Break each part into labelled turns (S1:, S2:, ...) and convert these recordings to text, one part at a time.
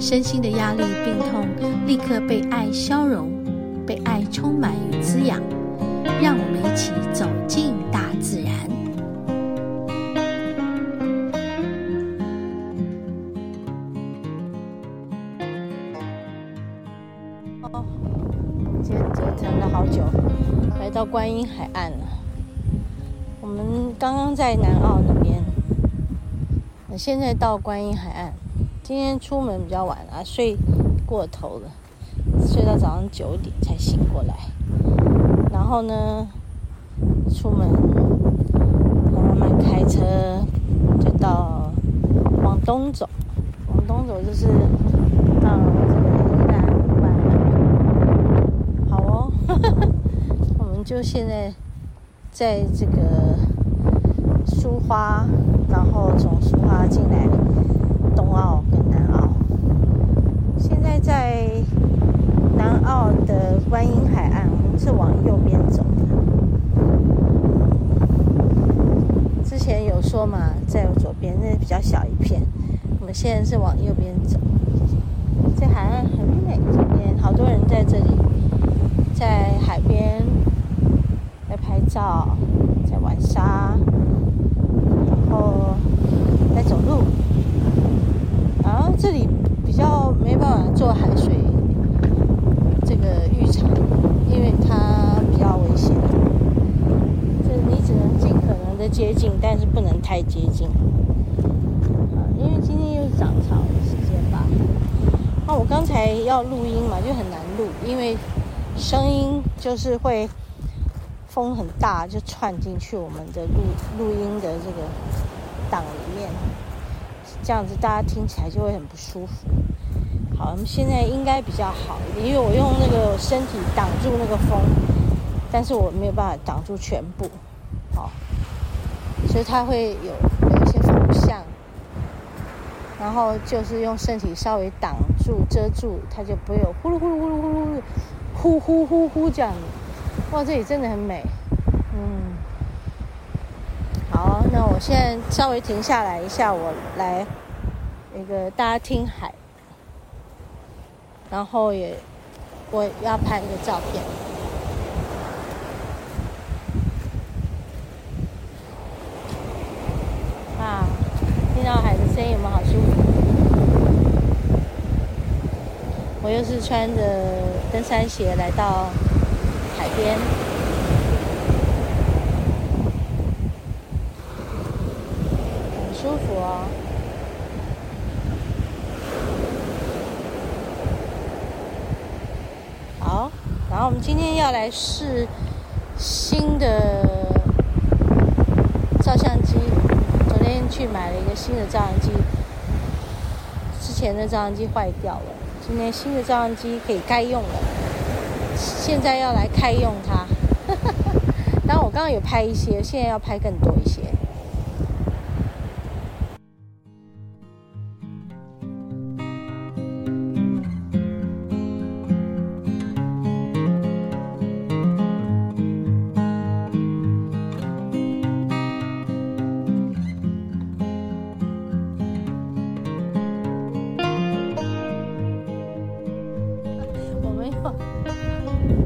S1: 身心的压力、病痛立刻被爱消融，被爱充满与滋养。让我们一起走进大自然。
S2: 哦，今天折腾了好久，来到观音海岸了。我们刚刚在南澳那边。现在到观音海岸，今天出门比较晚啊，睡过头了，睡到早上九点才醒过来。然后呢，出门，慢慢开车，就到往东走，往东走就是到这个宜兰湾。好哦，我们就现在在这个。苏花，然后从苏花进来东澳。在南澳的观音海岸，我们是往右边走的。之前有说嘛，在左边那比较小一片，我们现在是往右边走。这海岸很美，这边好多人在这里，在海边在拍照，在玩沙。然后在走路，然后这里比较没办法做海水这个浴场，因为它比较危险。这你只能尽可能的接近，但是不能太接近。啊，因为今天又是涨潮的时间吧。那我刚才要录音嘛，就很难录，因为声音就是会。风很大，就窜进去我们的录录音的这个档里面，这样子大家听起来就会很不舒服。好，我们现在应该比较好，因为我用那个身体挡住那个风，但是我没有办法挡住全部，就它会有有一些风向，然后就是用身体稍微挡住遮住，它就不会有呼噜呼噜呼噜呼噜呼呼呼呼这样。哇，这里真的很美，嗯，好，那我现在稍微停下来一下，我来那个大家听海，然后也我要拍一个照片，啊，听到海的声音有没有好舒服？我又是穿着登山鞋来到。海边舒服哦。好，然后我们今天要来试新的照相机。昨天去买了一个新的照相机，之前的照相机坏掉了，今天新的照相机可以该用了。现在要来开用它，然后我刚刚有拍一些，现在要拍更多一些。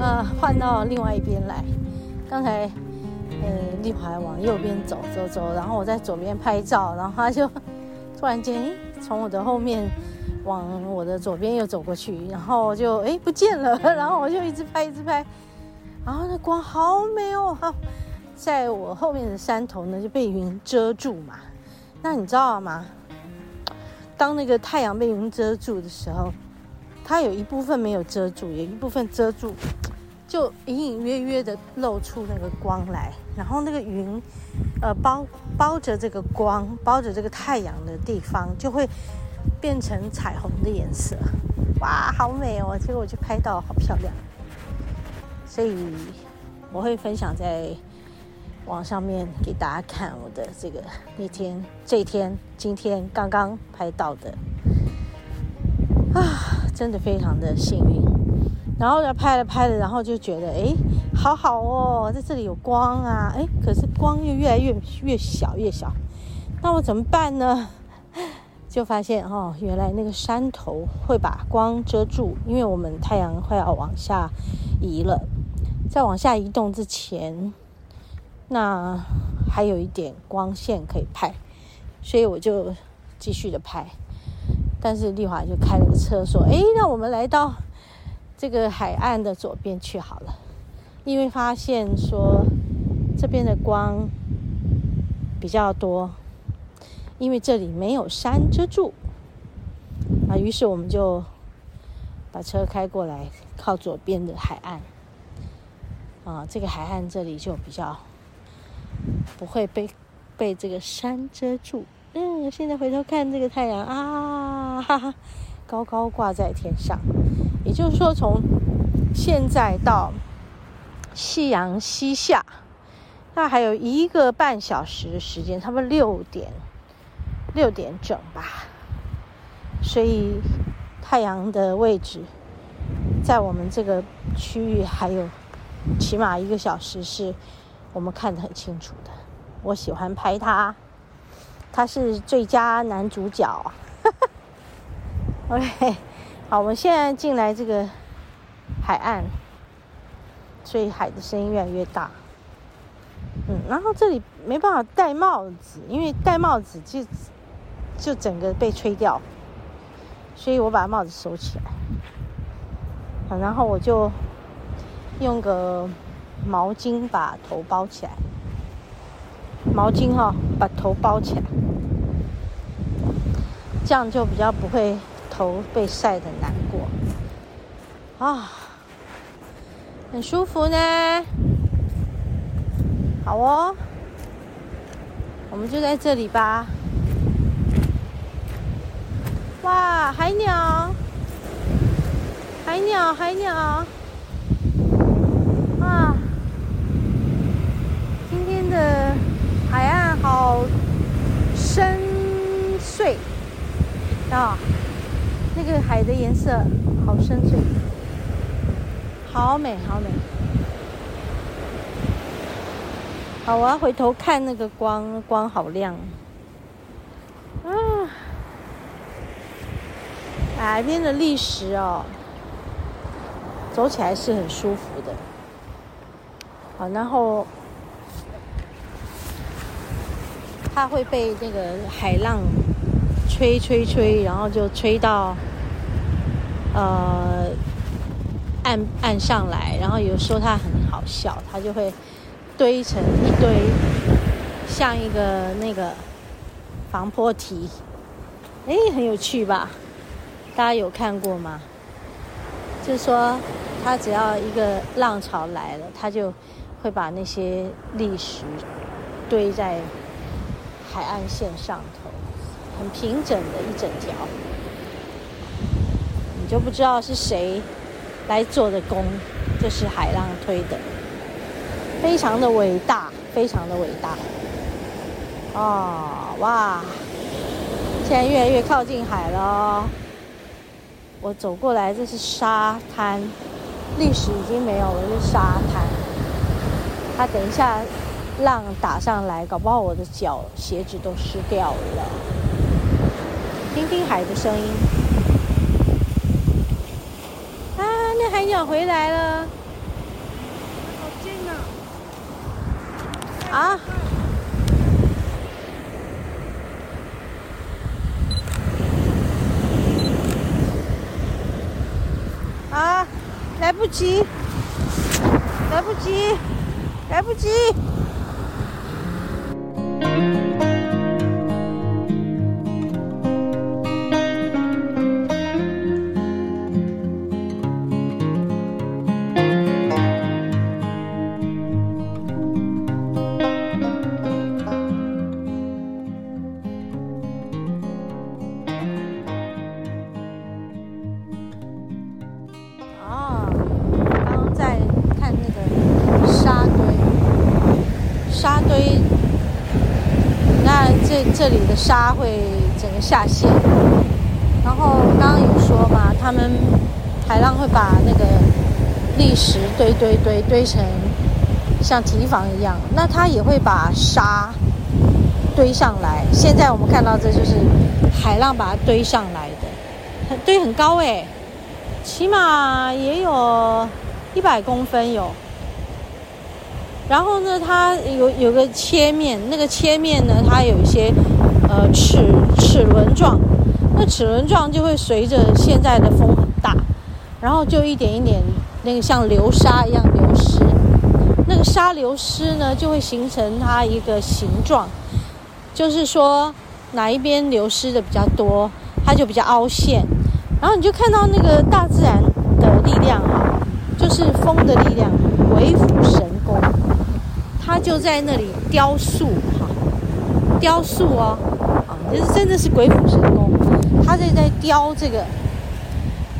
S2: 呃，换到另外一边来。刚才，呃，丽华往右边走走走，然后我在左边拍照，然后他就突然间从我的后面往我的左边又走过去，然后就哎不见了，然后我就一直拍一直拍，然后那光好美哦，哈，在我后面的山头呢就被云遮住嘛。那你知道吗？当那个太阳被云遮住的时候，它有一部分没有遮住，有一部分遮住。就隐隐约约的露出那个光来，然后那个云，呃，包包着这个光，包着这个太阳的地方，就会变成彩虹的颜色，哇，好美哦！结果我就拍到，好漂亮。所以我会分享在网上面给大家看我的这个那天、这一天、今天刚刚拍到的啊，真的非常的幸运。然后呢，拍了拍了，然后就觉得哎，好好哦，在这里有光啊，哎，可是光又越来越越小越小，那我怎么办呢？就发现哦，原来那个山头会把光遮住，因为我们太阳快要往下移了。在往下移动之前，那还有一点光线可以拍，所以我就继续的拍。但是丽华就开了个车说：“哎，那我们来到这个海岸的左边去好了，因为发现说这边的光比较多，因为这里没有山遮住啊。于是我们就把车开过来，靠左边的海岸。”啊，这个海岸这里就比较不会被被这个山遮住。嗯，现在回头看这个太阳啊，哈哈，高高挂在天上。也就是说，从现在到夕阳西下，那还有一个半小时的时间，差不多六点六点整吧。所以太阳的位置在我们这个区域还有。起码一个小时是我们看得很清楚的。我喜欢拍他，他是最佳男主角。OK，好，我们现在进来这个海岸，所以海的声音越来越大。嗯，然后这里没办法戴帽子，因为戴帽子就就整个被吹掉，所以我把帽子收起来。好，然后我就。用个毛巾把头包起来，毛巾哈、哦，把头包起来，这样就比较不会头被晒得难过啊，很舒服呢。好哦，我们就在这里吧。哇，海鸟，海鸟，海鸟。啊，今天的海岸好深邃啊！这个海的颜色好深邃，好美，好美。好，我要回头看那个光，光好亮。啊，海边的砾石哦，走起来是很舒服的。好，然后它会被那个海浪吹吹吹，然后就吹到呃岸岸上来。然后有时候它很好笑，它就会堆成一堆，像一个那个防波堤。哎，很有趣吧？大家有看过吗？就是说，它只要一个浪潮来了，它就会把那些砾石堆在海岸线上头，很平整的一整条，就不知道是谁来做的工，这是海浪推的，非常的伟大，非常的伟大。哦，哇！现在越来越靠近海了，我走过来，这是沙滩，历史已经没有了，是沙滩。它等一下浪打上来，搞不好我的脚鞋子都湿掉了。听听海的声音。啊，那海鸟回来了。好近啊！啊！啊！来不及，来不及。来不及。沙会整个下陷。然后刚刚有说嘛，他们海浪会把那个砾石堆堆堆堆成像堤防一样，那它也会把沙堆上来。现在我们看到这就是海浪把它堆上来的，堆很高诶，起码也有一百公分有。然后呢，它有有个切面，那个切面呢，它有一些呃齿齿轮状。那齿轮状就会随着现在的风很大，然后就一点一点那个像流沙一样流失。那个沙流失呢，就会形成它一个形状，就是说哪一边流失的比较多，它就比较凹陷。然后你就看到那个大自然的力量哈，就是风的力量，鬼斧神工，它就在那里雕塑哈，雕塑哦，啊，这是真的是鬼斧神工。他在在雕这个，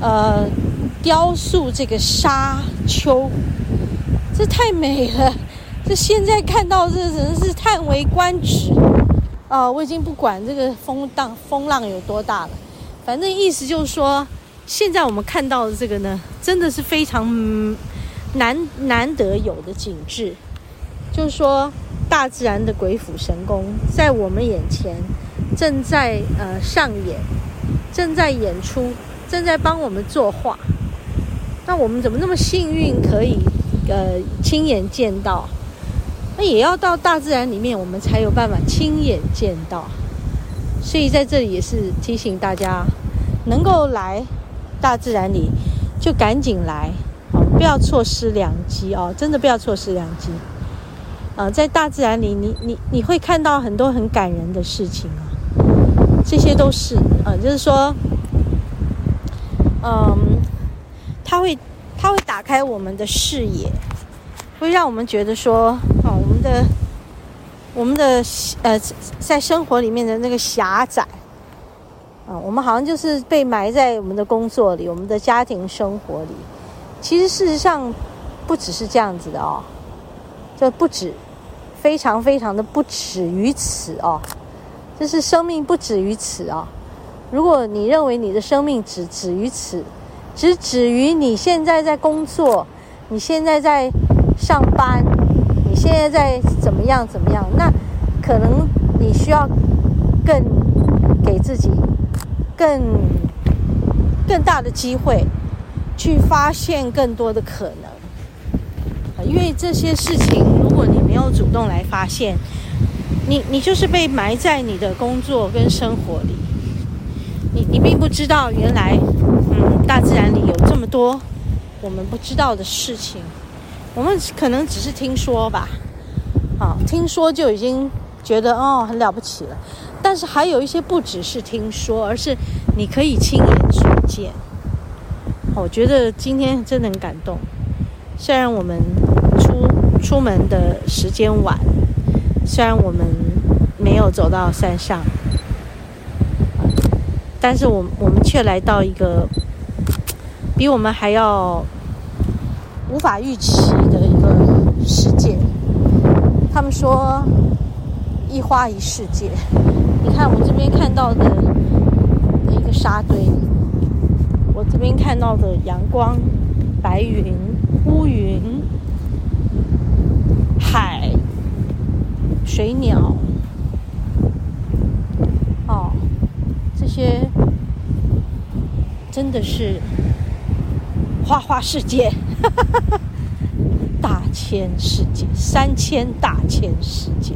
S2: 呃，雕塑这个沙丘，这太美了。这现在看到这真是叹为观止。啊、呃，我已经不管这个风荡风浪有多大了，反正意思就是说，现在我们看到的这个呢，真的是非常难难得有的景致。就是说，大自然的鬼斧神工在我们眼前正在呃上演。正在演出，正在帮我们作画。那我们怎么那么幸运，可以呃亲眼见到？那也要到大自然里面，我们才有办法亲眼见到。所以在这里也是提醒大家，能够来大自然里，就赶紧来，哦，不要错失良机哦，真的不要错失良机。呃，在大自然里，你你你会看到很多很感人的事情啊。这些都是，呃，就是说，嗯，它会，它会打开我们的视野，会让我们觉得说，哦，我们的，我们的，呃，在生活里面的那个狭窄，啊、我们好像就是被埋在我们的工作里，我们的家庭生活里。其实事实上，不只是这样子的哦，这不止，非常非常的不止于此哦。就是生命不止于此啊！如果你认为你的生命只止于此，只止于你现在在工作，你现在在上班，你现在在怎么样怎么样，那可能你需要更给自己更更大的机会，去发现更多的可能。因为这些事情，如果你没有主动来发现，你你就是被埋在你的工作跟生活里，你你并不知道原来，嗯，大自然里有这么多我们不知道的事情，我们可能只是听说吧，啊，听说就已经觉得哦很了不起了，但是还有一些不只是听说，而是你可以亲眼所见。我觉得今天真的很感动，虽然我们出出门的时间晚。虽然我们没有走到山上，但是我我们却来到一个比我们还要无法预期的一个世界。他们说一花一世界。你看我这边看到的一个沙堆，我这边看到的阳光、白云、乌云、海。水鸟，哦，这些真这是花花世界，大千世界，三千大千世界。